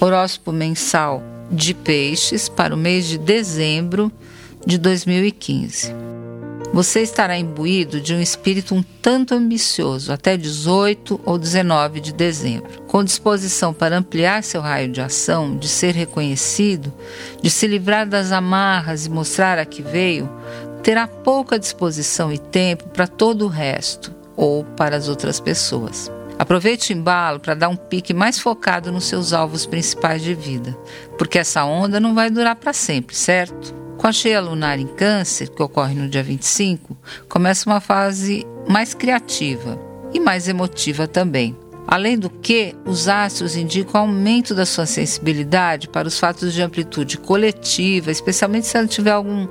Horóscopo mensal de Peixes para o mês de dezembro de 2015. Você estará imbuído de um espírito um tanto ambicioso até 18 ou 19 de dezembro, com disposição para ampliar seu raio de ação, de ser reconhecido, de se livrar das amarras e mostrar a que veio, terá pouca disposição e tempo para todo o resto ou para as outras pessoas. Aproveite o embalo para dar um pique mais focado nos seus alvos principais de vida, porque essa onda não vai durar para sempre, certo? Com a cheia lunar em Câncer, que ocorre no dia 25, começa uma fase mais criativa e mais emotiva também. Além do que, os astros indicam aumento da sua sensibilidade para os fatos de amplitude coletiva, especialmente se ela tiver algum,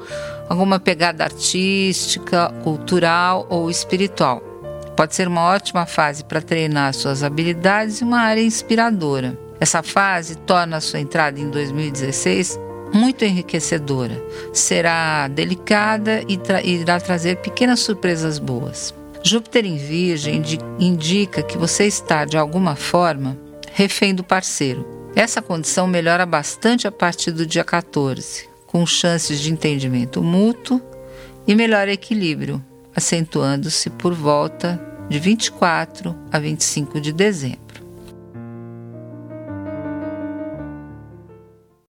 alguma pegada artística, cultural ou espiritual. Pode ser uma ótima fase para treinar suas habilidades e uma área inspiradora. Essa fase torna a sua entrada em 2016 muito enriquecedora. Será delicada e tra irá trazer pequenas surpresas boas. Júpiter em Virgem indica que você está, de alguma forma, refém do parceiro. Essa condição melhora bastante a partir do dia 14, com chances de entendimento mútuo e melhor equilíbrio, acentuando-se por volta de 24 a 25 de dezembro.